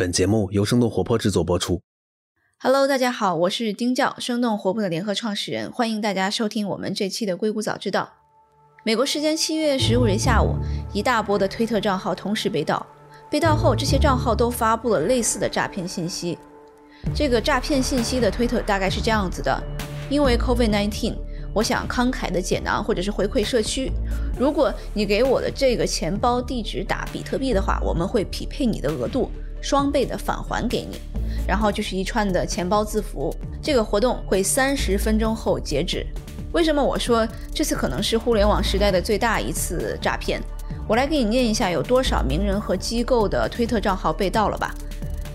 本节目由生动活泼制作播出。Hello，大家好，我是丁教，生动活泼的联合创始人，欢迎大家收听我们这期的《硅谷早知道》。美国时间七月十五日下午，一大波的推特账号同时被盗，被盗后，这些账号都发布了类似的诈骗信息。这个诈骗信息的推特大概是这样子的：因为 COVID-19，我想慷慨的解囊或者是回馈社区。如果你给我的这个钱包地址打比特币的话，我们会匹配你的额度，双倍的返还给你。然后就是一串的钱包字符。这个活动会三十分钟后截止。为什么我说这次可能是互联网时代的最大一次诈骗？我来给你念一下有多少名人和机构的推特账号被盗了吧。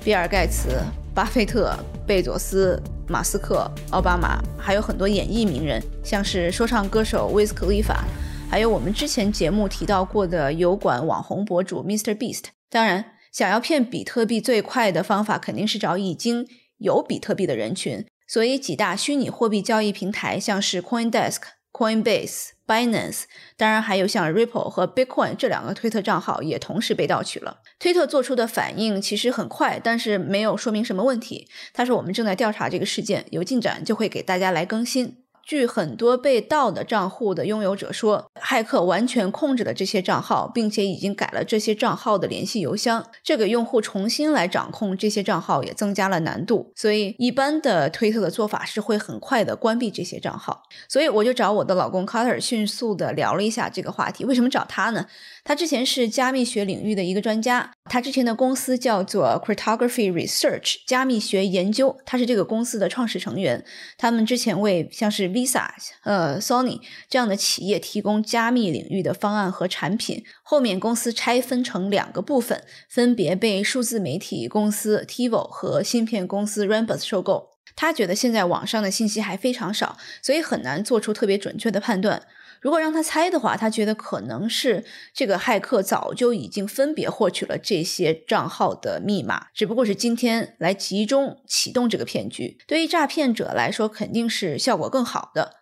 比尔盖茨、巴菲特、贝佐斯、马斯克、奥巴马，还有很多演艺名人，像是说唱歌手威斯克利法，还有我们之前节目提到过的油管网红博主 Mr. Beast。当然，想要骗比特币最快的方法肯定是找已经有比特币的人群，所以几大虚拟货币交易平台，像是 CoinDesk、Coinbase、Binance，当然还有像 Ripple 和 Bitcoin 这两个推特账号也同时被盗取了。推特做出的反应其实很快，但是没有说明什么问题。他说我们正在调查这个事件，有进展就会给大家来更新。据很多被盗的账户的拥有者说，骇客完全控制了这些账号，并且已经改了这些账号的联系邮箱。这个用户重新来掌控这些账号也增加了难度，所以一般的推特的做法是会很快的关闭这些账号。所以我就找我的老公 Carter 迅速的聊了一下这个话题。为什么找他呢？他之前是加密学领域的一个专家，他之前的公司叫做 Cryptography Research 加密学研究，他是这个公司的创始成员。他们之前为像是 Visa、呃 Sony 这样的企业提供加密领域的方案和产品。后面公司拆分成两个部分，分别被数字媒体公司 TiVo 和芯片公司 Rambus 收购。他觉得现在网上的信息还非常少，所以很难做出特别准确的判断。如果让他猜的话，他觉得可能是这个骇客早就已经分别获取了这些账号的密码，只不过是今天来集中启动这个骗局。对于诈骗者来说，肯定是效果更好的，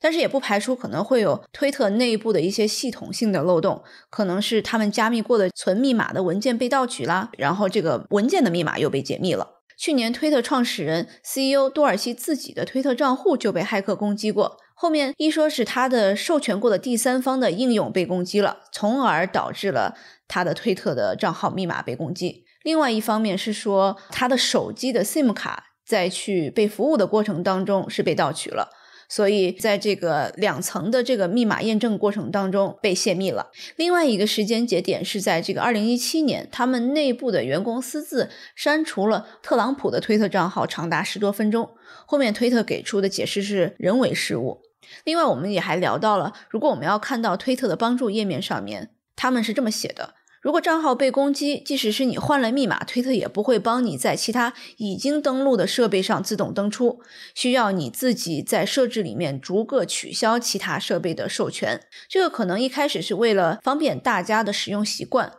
但是也不排除可能会有推特内部的一些系统性的漏洞，可能是他们加密过的存密码的文件被盗取啦，然后这个文件的密码又被解密了。去年，推特创始人 CEO 多尔西自己的推特账户就被骇客攻击过。后面一说是他的授权过的第三方的应用被攻击了，从而导致了他的推特的账号密码被攻击。另外一方面是说，他的手机的 SIM 卡在去被服务的过程当中是被盗取了。所以，在这个两层的这个密码验证过程当中被泄密了。另外一个时间节点是在这个二零一七年，他们内部的员工私自删除了特朗普的推特账号，长达十多分钟。后面推特给出的解释是人为失误。另外，我们也还聊到了，如果我们要看到推特的帮助页面上面，他们是这么写的。如果账号被攻击，即使是你换了密码，推特也不会帮你在其他已经登录的设备上自动登出，需要你自己在设置里面逐个取消其他设备的授权。这个可能一开始是为了方便大家的使用习惯，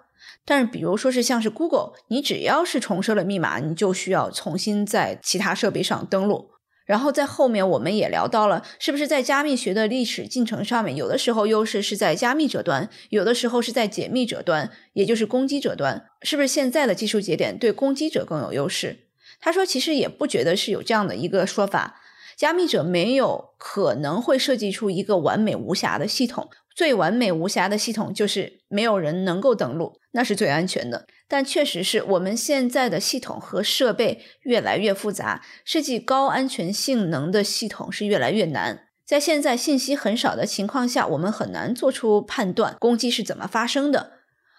但是比如说是像是 Google，你只要是重设了密码，你就需要重新在其他设备上登录。然后在后面我们也聊到了，是不是在加密学的历史进程上面，有的时候优势是在加密者端，有的时候是在解密者端，也就是攻击者端。是不是现在的技术节点对攻击者更有优势？他说，其实也不觉得是有这样的一个说法。加密者没有可能会设计出一个完美无瑕的系统，最完美无瑕的系统就是没有人能够登录，那是最安全的。但确实是我们现在的系统和设备越来越复杂，设计高安全性能的系统是越来越难。在现在信息很少的情况下，我们很难做出判断攻击是怎么发生的。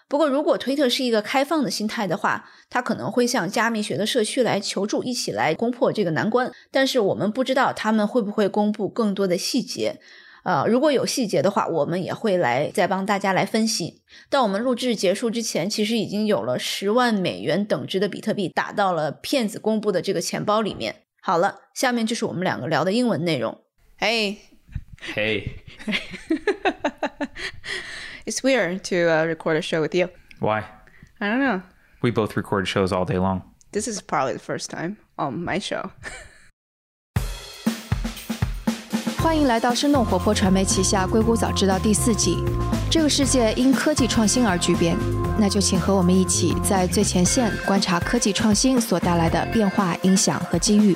不过，如果推特是一个开放的心态的话，它可能会向加密学的社区来求助，一起来攻破这个难关。但是我们不知道他们会不会公布更多的细节。呃，如果有细节的话，我们也会来再帮大家来分析。到我们录制结束之前，其实已经有了十万美元等值的比特币打到了骗子公布的这个钱包里面。好了，下面就是我们两个聊的英文内容。Hey, hey, it's weird to uh, record a show with you. why? I don't know. We both record shows all day long. This is probably the first time on my show. 欢迎来到声动活泼传媒旗下《硅谷早知道》第四季。这个世界因科技创新而巨变，那就请和我们一起在最前线观察科技创新所带来的变化、影响和机遇。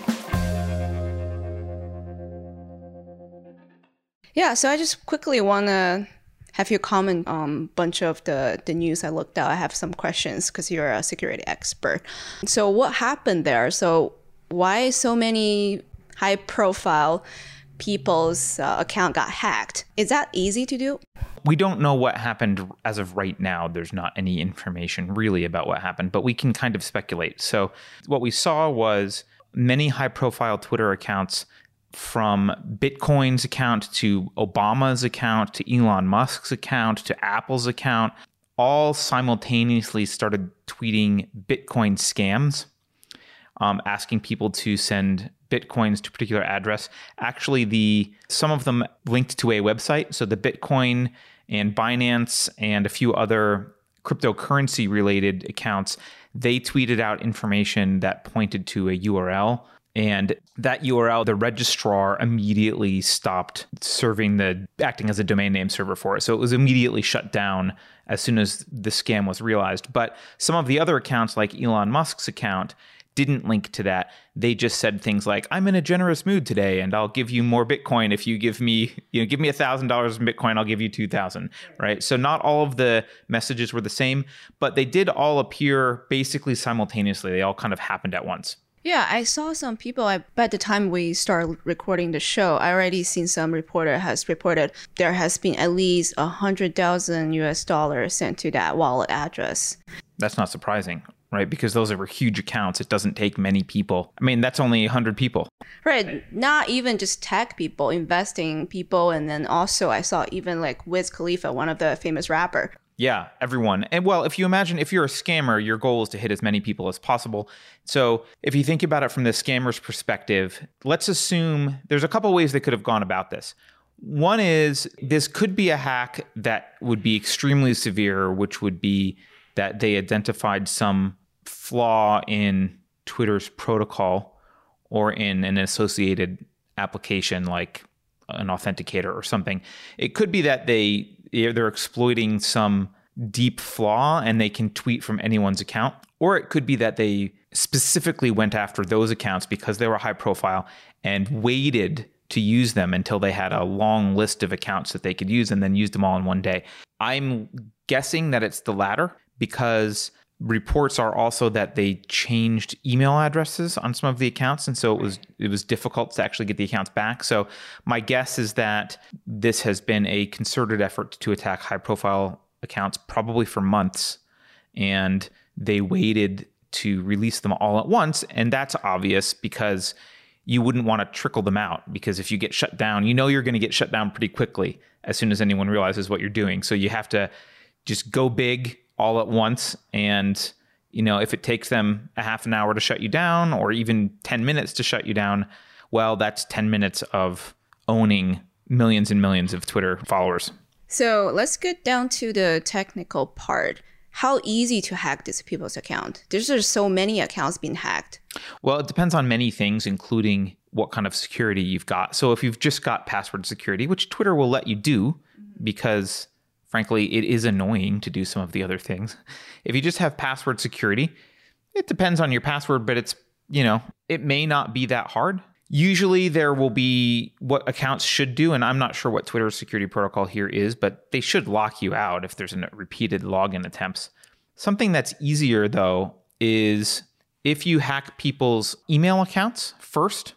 Yeah, so I just quickly want to have you comment on a bunch of the, the news I looked at. I have some questions because you're a security expert. So, what happened there? So, why so many high profile people's uh, account got hacked? Is that easy to do? We don't know what happened as of right now. There's not any information really about what happened, but we can kind of speculate. So what we saw was many high profile Twitter accounts from Bitcoin's account to Obama's account to Elon Musk's account to Apple's account all simultaneously started tweeting Bitcoin scams, um, asking people to send bitcoins to a particular address. Actually, the some of them linked to a website. So the Bitcoin and Binance and a few other cryptocurrency related accounts, they tweeted out information that pointed to a URL and that URL, the registrar immediately stopped serving the acting as a domain name server for it. So it was immediately shut down as soon as the scam was realized. But some of the other accounts, like Elon Musk's account, didn't link to that. They just said things like, "I'm in a generous mood today, and I'll give you more Bitcoin if you give me, you know, give me a thousand dollars in Bitcoin. I'll give you two thousand. Right. So not all of the messages were the same, but they did all appear basically simultaneously. They all kind of happened at once. Yeah, I saw some people. I, by the time we start recording the show, I already seen some reporter has reported there has been at least a hundred thousand U.S. dollars sent to that wallet address. That's not surprising, right? Because those are huge accounts. It doesn't take many people. I mean, that's only hundred people. Right. Not even just tech people, investing people, and then also I saw even like Wiz Khalifa, one of the famous rapper, yeah, everyone. And well, if you imagine if you're a scammer, your goal is to hit as many people as possible. So if you think about it from the scammer's perspective, let's assume there's a couple ways they could have gone about this. One is this could be a hack that would be extremely severe, which would be that they identified some flaw in Twitter's protocol or in an associated application like an authenticator or something. It could be that they they're exploiting some deep flaw and they can tweet from anyone's account. Or it could be that they specifically went after those accounts because they were high profile and waited to use them until they had a long list of accounts that they could use and then use them all in one day. I'm guessing that it's the latter because reports are also that they changed email addresses on some of the accounts and so it was it was difficult to actually get the accounts back. So my guess is that this has been a concerted effort to attack high profile accounts probably for months and they waited to release them all at once and that's obvious because you wouldn't want to trickle them out because if you get shut down you know you're going to get shut down pretty quickly as soon as anyone realizes what you're doing. So you have to just go big all at once. And you know if it takes them a half an hour to shut you down or even 10 minutes to shut you down well that's 10 minutes of owning millions and millions of twitter followers. So let's get down to the technical part. How easy to hack these people's account? There's just so many accounts being hacked. Well it depends on many things including what kind of security you've got. So if you've just got password security which twitter will let you do because Frankly, it is annoying to do some of the other things. If you just have password security, it depends on your password, but it's, you know, it may not be that hard. Usually there will be what accounts should do, and I'm not sure what Twitter's security protocol here is, but they should lock you out if there's a repeated login attempts. Something that's easier though is if you hack people's email accounts first,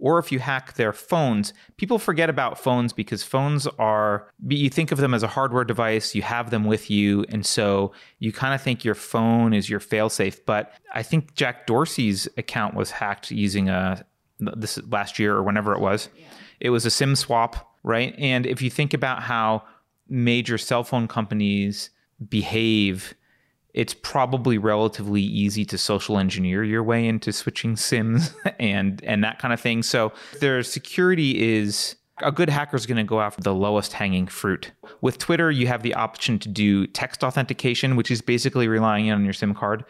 or if you hack their phones, people forget about phones because phones are, you think of them as a hardware device, you have them with you. And so you kind of think your phone is your failsafe. But I think Jack Dorsey's account was hacked using a, this last year or whenever it was. Yeah. It was a SIM swap, right? And if you think about how major cell phone companies behave it's probably relatively easy to social engineer your way into switching sims and and that kind of thing so their security is a good hacker is going to go after the lowest hanging fruit with twitter you have the option to do text authentication which is basically relying on your sim card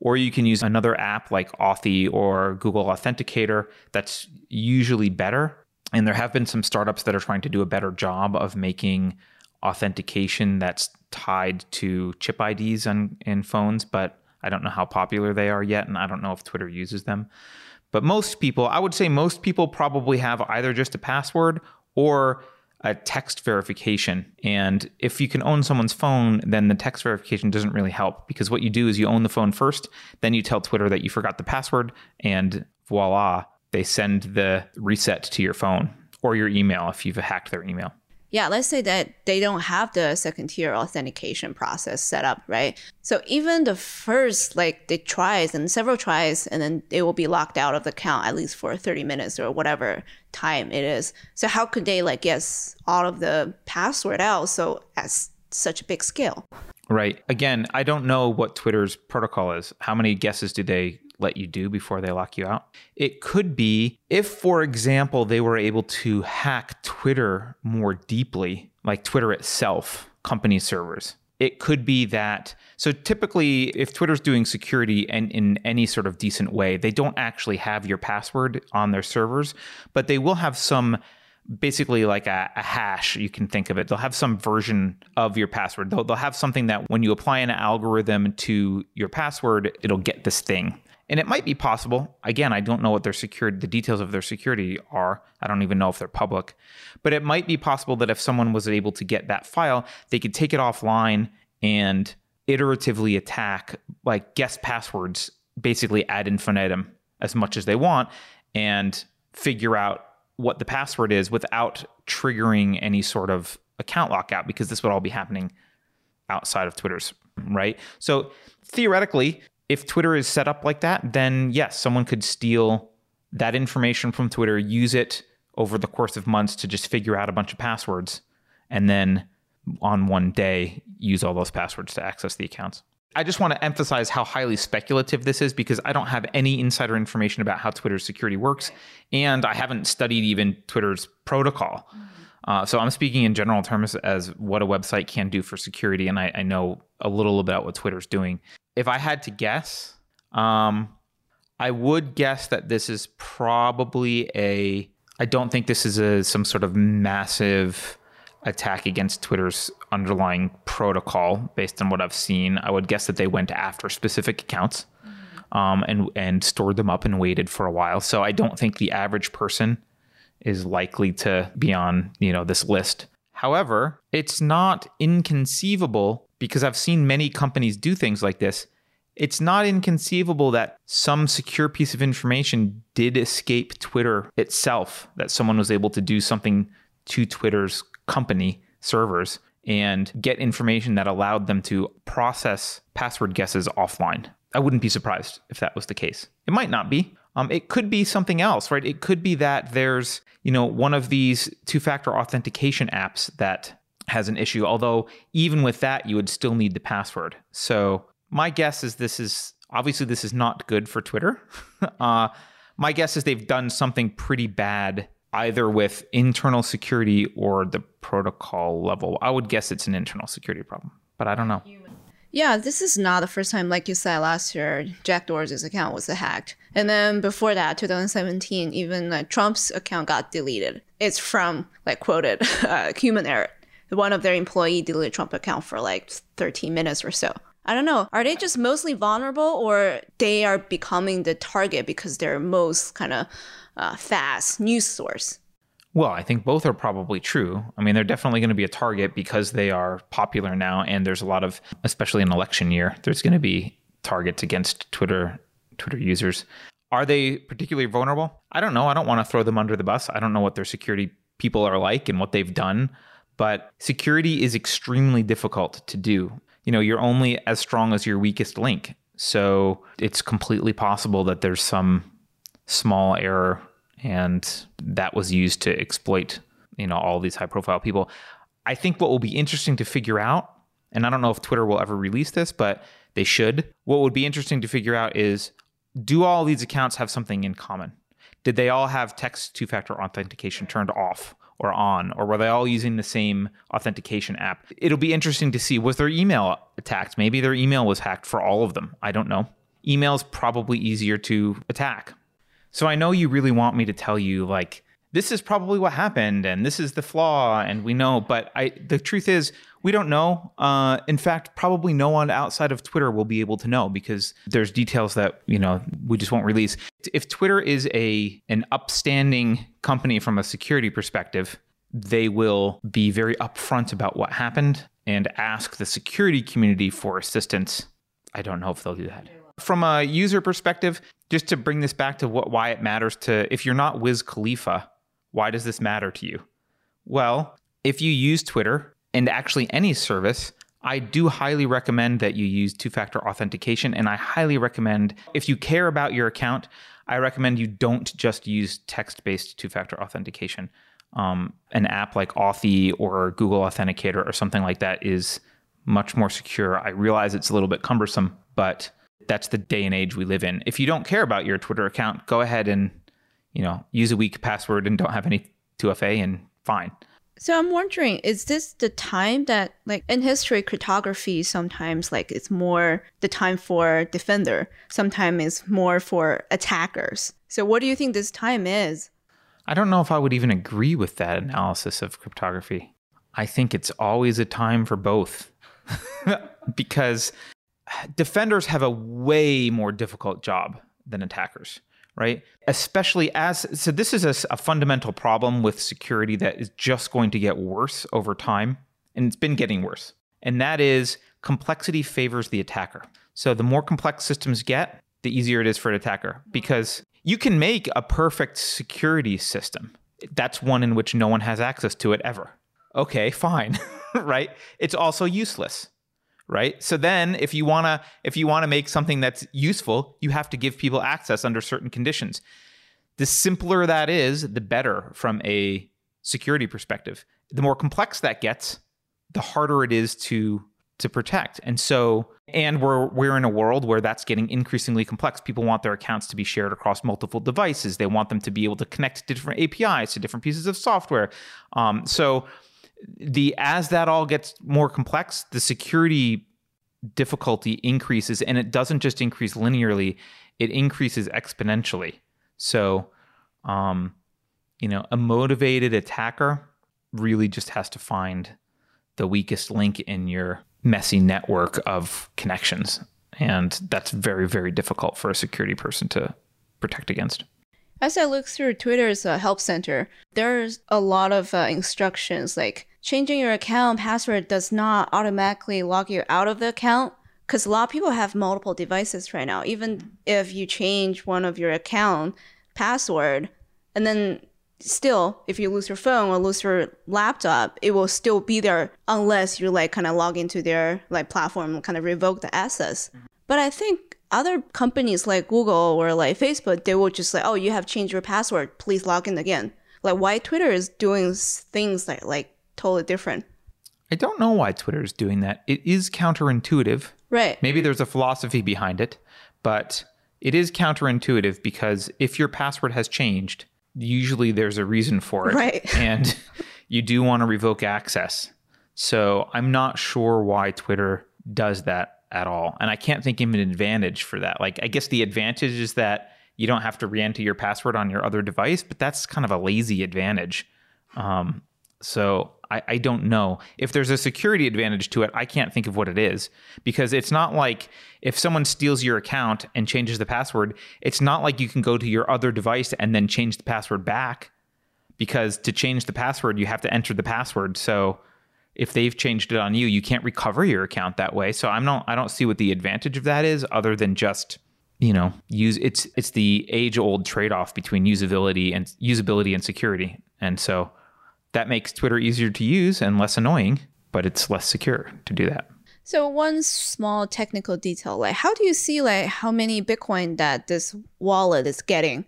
or you can use another app like Authy or Google Authenticator that's usually better. And there have been some startups that are trying to do a better job of making authentication that's tied to chip IDs on in phones, but I don't know how popular they are yet, and I don't know if Twitter uses them. But most people, I would say most people probably have either just a password or a text verification. And if you can own someone's phone, then the text verification doesn't really help because what you do is you own the phone first, then you tell Twitter that you forgot the password, and voila, they send the reset to your phone or your email if you've hacked their email yeah, let's say that they don't have the second tier authentication process set up, right? So even the first, like they tries and several tries, and then they will be locked out of the account at least for 30 minutes or whatever time it is. So how could they like guess all of the password out so at such a big scale? Right. Again, I don't know what Twitter's protocol is. How many guesses do they let you do before they lock you out. It could be if, for example, they were able to hack Twitter more deeply, like Twitter itself, company servers. It could be that. So typically, if Twitter's doing security and in any sort of decent way, they don't actually have your password on their servers, but they will have some basically like a, a, hash you can think of it they'll have some version of your password they'll, they'll have something that when you apply an algorithm to your password it'll get this thing and it might be possible. Again, I don't know what their security, the details of their security are. I don't even know if they're public. But it might be possible that if someone was able to get that file, they could take it offline and iteratively attack, like guess passwords, basically ad infinitum as much as they want, and figure out what the password is without triggering any sort of account lockout because this would all be happening outside of Twitter's, right? So theoretically, if Twitter is set up like that, then yes, someone could steal that information from Twitter, use it over the course of months to just figure out a bunch of passwords, and then on one day use all those passwords to access the accounts. I just want to emphasize how highly speculative this is because I don't have any insider information about how Twitter's security works, and I haven't studied even Twitter's protocol. Uh, so I'm speaking in general terms as what a website can do for security, and I, I know a little about what Twitter's doing if I had to guess, um, I would guess that this is probably a. I don't think this is a some sort of massive attack against Twitter's underlying protocol. Based on what I've seen, I would guess that they went after specific accounts um, and and stored them up and waited for a while. So I don't think the average person is likely to be on you know this list. However, it's not inconceivable because I've seen many companies do things like this. It's not inconceivable that some secure piece of information did escape Twitter itself, that someone was able to do something to Twitter's company servers and get information that allowed them to process password guesses offline. I wouldn't be surprised if that was the case. It might not be. Um, it could be something else, right? It could be that there's, you know, one of these two-factor authentication apps that has an issue. Although even with that, you would still need the password. So my guess is this is obviously this is not good for Twitter. uh, my guess is they've done something pretty bad either with internal security or the protocol level. I would guess it's an internal security problem, but I don't know. Yeah, this is not the first time, like you said last year, Jack Dorsey's account was hacked. And then before that, 2017, even uh, Trump's account got deleted. It's from, like, quoted, uh, human error one of their employee deleted Trump account for like 13 minutes or so. I don't know. Are they just mostly vulnerable or they are becoming the target because they're most kind of uh, fast news source? Well, I think both are probably true. I mean, they're definitely going to be a target because they are popular now, and there's a lot of, especially in election year, there's going to be targets against Twitter Twitter users. Are they particularly vulnerable? I don't know. I don't want to throw them under the bus. I don't know what their security people are like and what they've done but security is extremely difficult to do. You know, you're only as strong as your weakest link. So it's completely possible that there's some small error and that was used to exploit, you know, all these high profile people. I think what will be interesting to figure out, and I don't know if Twitter will ever release this, but they should. What would be interesting to figure out is do all these accounts have something in common? Did they all have text two factor authentication turned off? Or on, or were they all using the same authentication app? It'll be interesting to see was their email attacked? Maybe their email was hacked for all of them. I don't know. Email's probably easier to attack. So I know you really want me to tell you, like, this is probably what happened and this is the flaw and we know but i the truth is we don't know. Uh, in fact probably no one outside of twitter will be able to know because there's details that you know we just won't release. If twitter is a an upstanding company from a security perspective they will be very upfront about what happened and ask the security community for assistance. I don't know if they'll do that. From a user perspective just to bring this back to what why it matters to if you're not wiz khalifa why does this matter to you? Well, if you use Twitter and actually any service, I do highly recommend that you use two factor authentication. And I highly recommend, if you care about your account, I recommend you don't just use text based two factor authentication. Um, an app like Authy or Google Authenticator or something like that is much more secure. I realize it's a little bit cumbersome, but that's the day and age we live in. If you don't care about your Twitter account, go ahead and you know, use a weak password and don't have any 2FA and fine. So I'm wondering, is this the time that like in history cryptography sometimes like it's more the time for defender, sometimes it's more for attackers. So what do you think this time is? I don't know if I would even agree with that analysis of cryptography. I think it's always a time for both. because defenders have a way more difficult job than attackers right? Especially as so, this is a, a, fundamental problem with security that is just going to get worse over time, and it's been getting worse. And that is complexity favors the attacker. So the more complex systems get, the easier it is for an attacker because you can make a perfect security system. That's one in which no one has access to it ever. Okay, fine, right? It's also useless right? So then if you want to if you want to make something that's useful you have to give people access under certain conditions. The simpler that is the better from a security perspective. The more complex that gets the harder it is to to protect. And so and we're we're in a world where that's getting increasingly complex. People want their accounts to be shared across multiple devices. They want them to be able to connect to different apis to different pieces of software. Um, so the as that all gets more complex, the security difficulty increases, and it doesn't just increase linearly; it increases exponentially. So, um, you know, a motivated attacker really just has to find the weakest link in your messy network of connections, and that's very, very difficult for a security person to protect against. As I look through Twitter's uh, help center, there's a lot of uh, instructions like changing your account password does not automatically log you out of the account because a lot of people have multiple devices right now. Even if you change one of your account password, and then still, if you lose your phone or lose your laptop, it will still be there unless you like kind of log into their like platform and kind of revoke the access. Mm-hmm. But I think other companies like Google or like Facebook, they will just like, oh, you have changed your password. Please log in again. Like why Twitter is doing things like like totally different. I don't know why Twitter is doing that. It is counterintuitive. Right. Maybe there's a philosophy behind it, but it is counterintuitive because if your password has changed, usually there's a reason for it. Right. and you do want to revoke access. So I'm not sure why Twitter does that at all. And I can't think of an advantage for that. Like, I guess the advantage is that you don't have to re enter your password on your other device, but that's kind of a lazy advantage. Um, so I, I don't know. If there's a security advantage to it, I can't think of what it is because it's not like if someone steals your account and changes the password, it's not like you can go to your other device and then change the password back because to change the password, you have to enter the password. So if they've changed it on you, you can't recover your account that way. So I'm not I don't see what the advantage of that is other than just you know use it's it's the age old trade off between usability and usability and security. And so that makes twitter easier to use and less annoying but it's less secure to do that. So one small technical detail like how do you see like how many bitcoin that this wallet is getting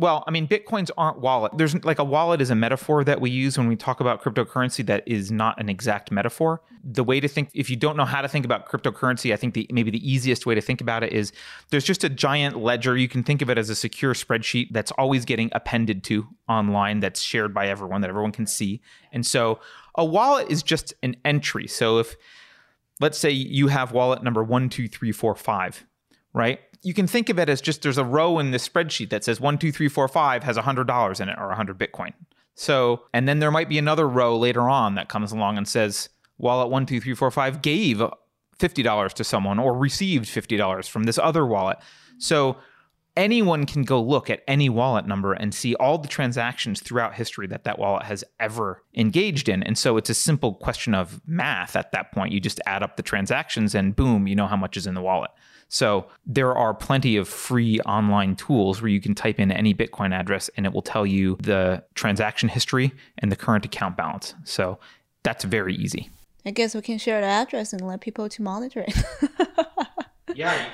well, I mean, Bitcoins aren't wallet. There's like a wallet is a metaphor that we use when we talk about cryptocurrency that is not an exact metaphor. The way to think, if you don't know how to think about cryptocurrency, I think the maybe the easiest way to think about it is there's just a giant ledger. You can think of it as a secure spreadsheet that's always getting appended to online that's shared by everyone that everyone can see. And so a wallet is just an entry. So if let's say you have wallet number one, two, three, four, five, right? You can think of it as just there's a row in the spreadsheet that says one, two, three, four, five has $100 in it or 100 Bitcoin. So, and then there might be another row later on that comes along and says wallet one, two, three, four, five gave $50 to someone or received $50 from this other wallet. So anyone can go look at any wallet number and see all the transactions throughout history that that wallet has ever engaged in. And so it's a simple question of math at that point. You just add up the transactions and boom, you know how much is in the wallet. So there are plenty of free online tools where you can type in any Bitcoin address and it will tell you the transaction history and the current account balance. So that's very easy. I guess we can share the address and let people to monitor it. Yeah.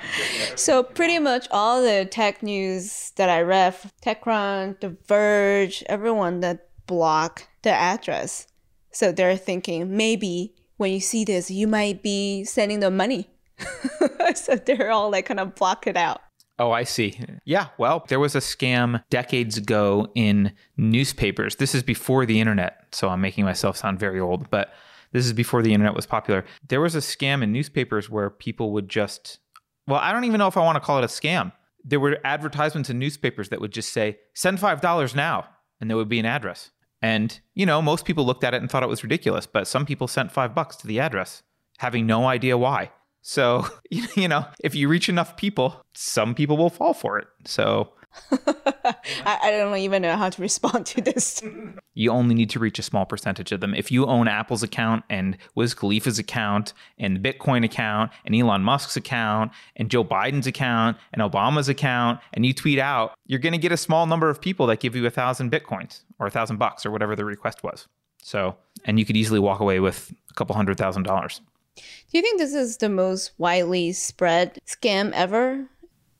so pretty much all the tech news that I read, TechCrunch, The Verge, everyone that block the address. So they're thinking maybe when you see this, you might be sending them money. so they're all like kind of block it out. Oh, I see. Yeah, well, there was a scam decades ago in newspapers. This is before the internet, so I'm making myself sound very old, but this is before the internet was popular. There was a scam in newspapers where people would just well, I don't even know if I want to call it a scam. There were advertisements in newspapers that would just say, send $5 now, and there would be an address. And, you know, most people looked at it and thought it was ridiculous, but some people sent five bucks to the address, having no idea why. So, you know, if you reach enough people, some people will fall for it. So I, I, don't even know how to respond to this. you only need to reach a small percentage of them. If you own Apple's account and Wiz Khalifa's account and the Bitcoin account and Elon Musk's account and Joe Biden's account and Obama's account, and you tweet out, you're going to get a small number of people that give you a thousand Bitcoins or a thousand bucks or whatever the request was. So, and you could easily walk away with a couple hundred thousand dollars. Do you think this is the most widely spread scam ever?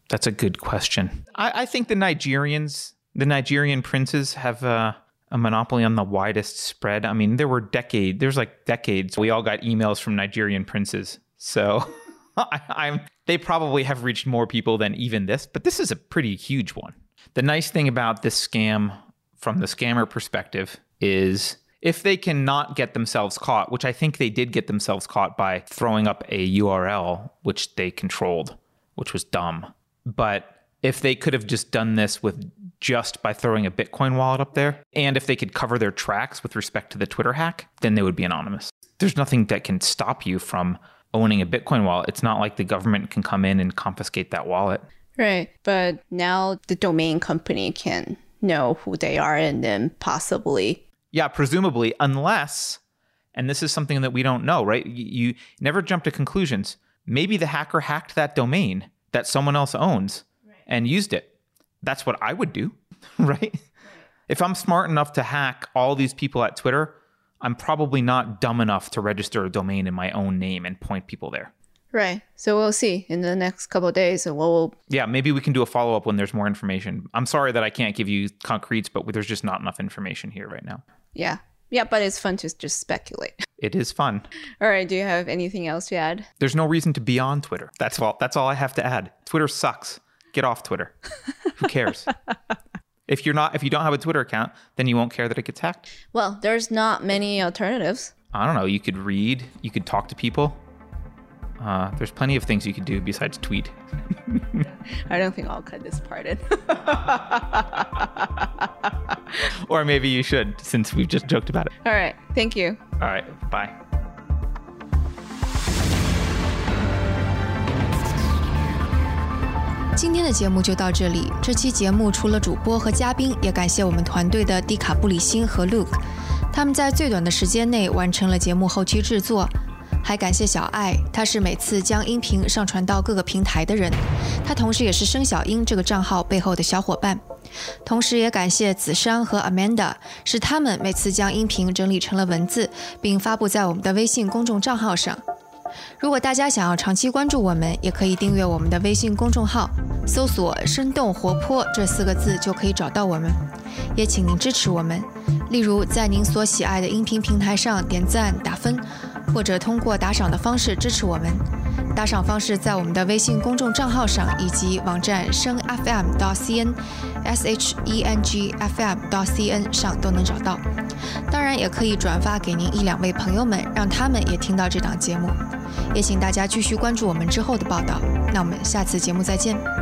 That's a good question. I, I think the Nigerians, the Nigerian princes, have a monopoly on the widest spread. I mean, there were decades. There's like decades. We all got emails from Nigerian princes, so I, I'm. They probably have reached more people than even this, but this is a pretty huge one. The nice thing about this scam, from the scammer perspective, is if they cannot get themselves caught, which I think they did get themselves caught by throwing up a URL which they controlled, which was dumb. But if they could have just done this with just by throwing a Bitcoin wallet up there, and if they could cover their tracks with respect to the Twitter hack, then they would be anonymous. There's nothing that can stop you from owning a Bitcoin wallet. It's not like the government can come in and confiscate that wallet. Right. But now the domain company can know who they are and then possibly. Yeah, presumably, unless, and this is something that we don't know, right? You, you never jump to conclusions. Maybe the hacker hacked that domain that someone else owns right. and used it. That's what I would do, right? right? If I'm smart enough to hack all these people at Twitter, I'm probably not dumb enough to register a domain in my own name and point people there. Right. So we'll see in the next couple days. And we'll. Yeah, maybe we can do a follow up when there's more information. I'm sorry that I can't give you concretes, but there's just not enough information here right now. Yeah. Yeah, but it's fun to just speculate. It is fun. All right. Do you have anything else to add? There's no reason to be on Twitter. That's all. That's all I have to add. Twitter sucks. Get off Twitter. Who cares? if you're not, if you don't have a Twitter account, then you won't care that it gets hacked. Well, there's not many alternatives. I don't know. You could read. You could talk to people. Uh, there's plenty of things you could do besides tweet. I don't think I'll cut this part in. or maybe you should, since we've just joked about it. All right. Thank you. All right. Bye. 今天的节目就到这里。这期节目除了主播和嘉宾，也感谢我们团队的蒂卡布里辛和 Luke，他们在最短的时间内完成了节目后期制作。 还感谢小爱，他是每次将音频上传到各个平台的人，他同时也是生小英这个账号背后的小伙伴。同时也感谢子珊和 Amanda，是他们每次将音频整理成了文字，并发布在我们的微信公众账号上。如果大家想要长期关注我们，也可以订阅我们的微信公众号，搜索“生动活泼”这四个字就可以找到我们。也请您支持我们，例如在您所喜爱的音频平台上点赞打分。或者通过打赏的方式支持我们，打赏方式在我们的微信公众账号上以及网站声 FM 到 CN，S H E N G F M 到 C N 上都能找到。当然，也可以转发给您一两位朋友们，让他们也听到这档节目。也请大家继续关注我们之后的报道。那我们下次节目再见。